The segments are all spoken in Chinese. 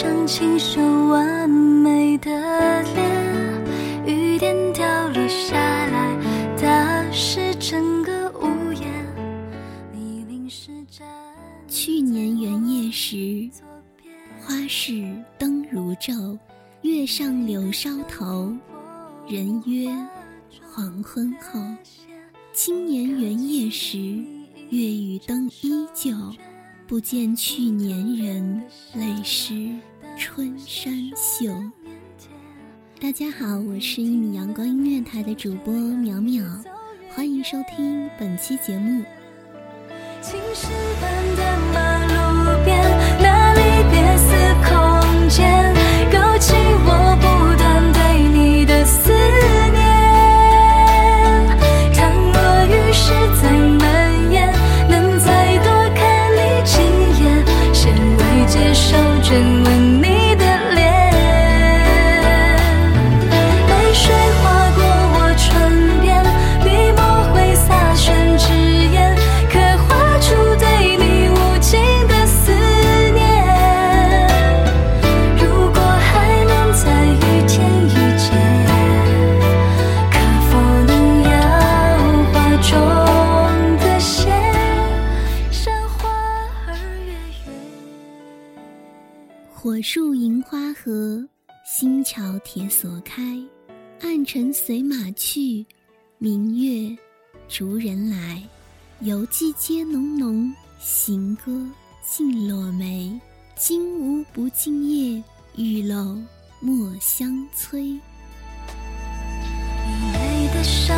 张清秀完美的脸，雨点掉落下来，打湿整个屋檐。你淋湿枕。去年元夜时，花市灯如昼，月上柳梢头，人约黄昏后。今年元夜时，月与灯依旧。不见去年人，泪湿春衫袖。大家好，我是一米阳光音乐台的主播淼淼，欢迎收听本期节目。青石板的马路边，那离别似空间，火树银花合，星桥铁锁开，暗尘随马去，明月逐人来。游季皆浓浓，行歌尽落梅。金无不尽夜，玉漏莫相催。你眉的上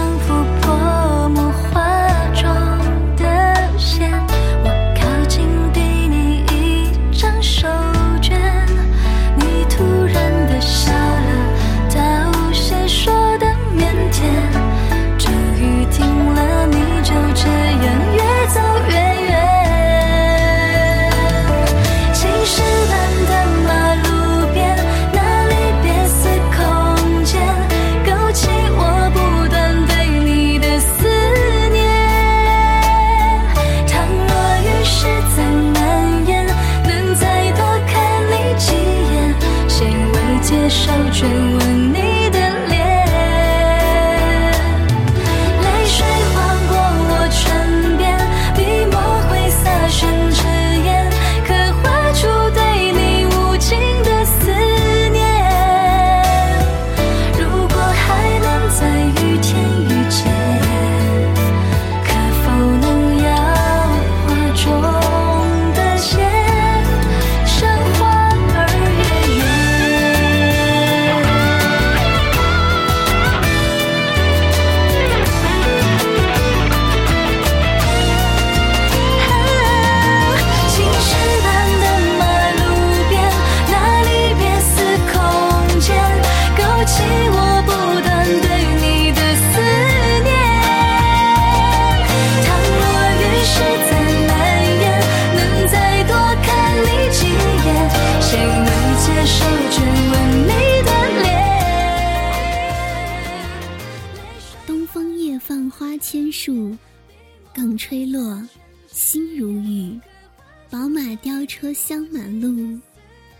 香满路，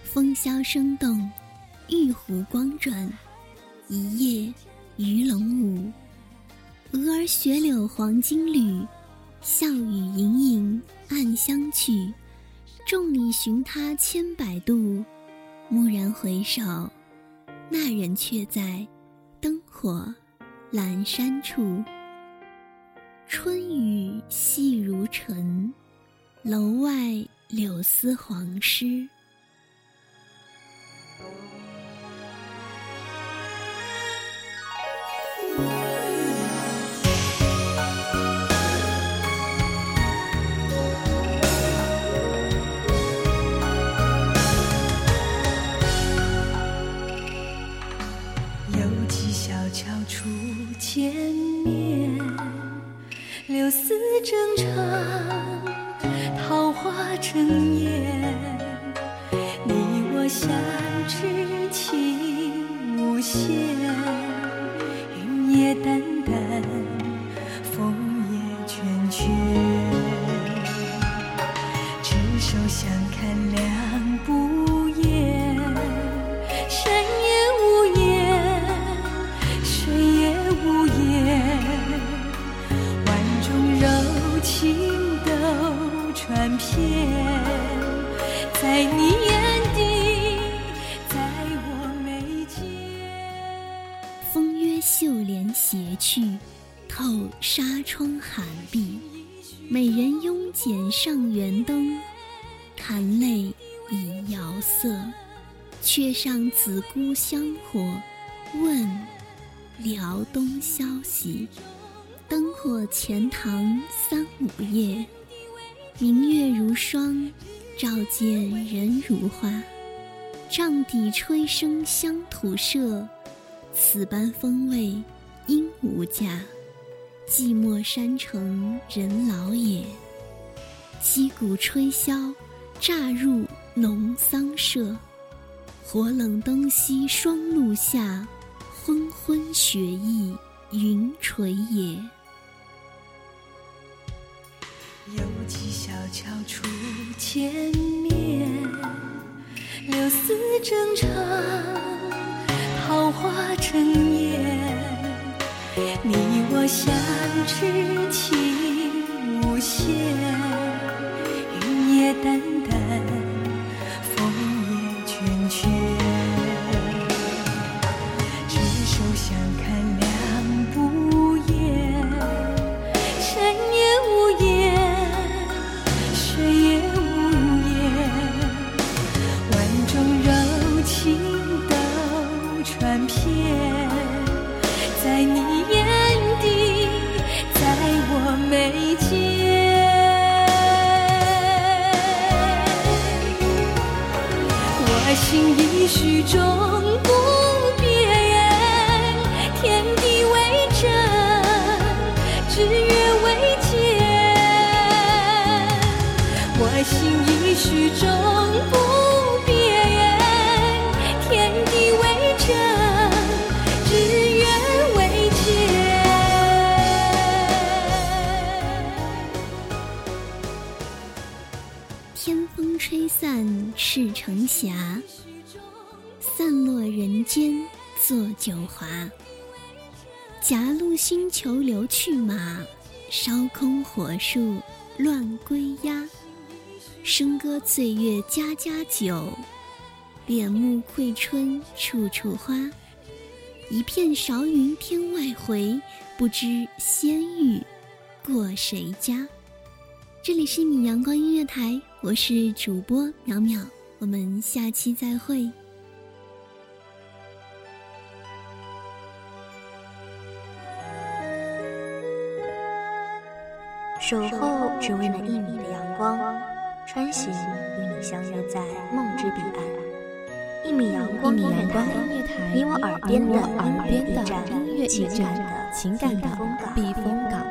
风萧声动，玉壶光转，一夜鱼龙舞。蛾儿雪柳黄金缕，笑语盈盈暗香去。众里寻他千百度，蓦然回首，那人却在灯火阑珊处。春雨细如尘，楼外柳丝黄湿。成烟，你我相知情无限，绣帘斜去，透纱窗寒碧。美人拥剪上圆灯，弹泪已遥色。却上紫姑香火，问辽东消息。灯火钱塘三五夜，明月如霜，照见人如花。帐底吹笙乡土社，此般风味应无价。寂寞山城人老也，击鼓吹箫，乍入农桑社。火冷灯熄霜露下，昏昏雪意云垂也。犹记小桥初见面，柳丝正长，相知情无限，心已许终不变，天地为证，日月为鉴。天风吹散赤城霞。散落人间作酒华，夹路星球留去马，烧空火树乱归鸦。笙歌醉月家家酒，帘幕窥春处处花。一片韶云天外回，不知仙玉过谁家。这里是米阳光音乐台，我是主播淼淼，我们下期再会。守候只为那一米的阳光，穿行与你相约在梦之彼岸。一米阳光音乐台，你我耳边的音乐驿站，情感的避风港。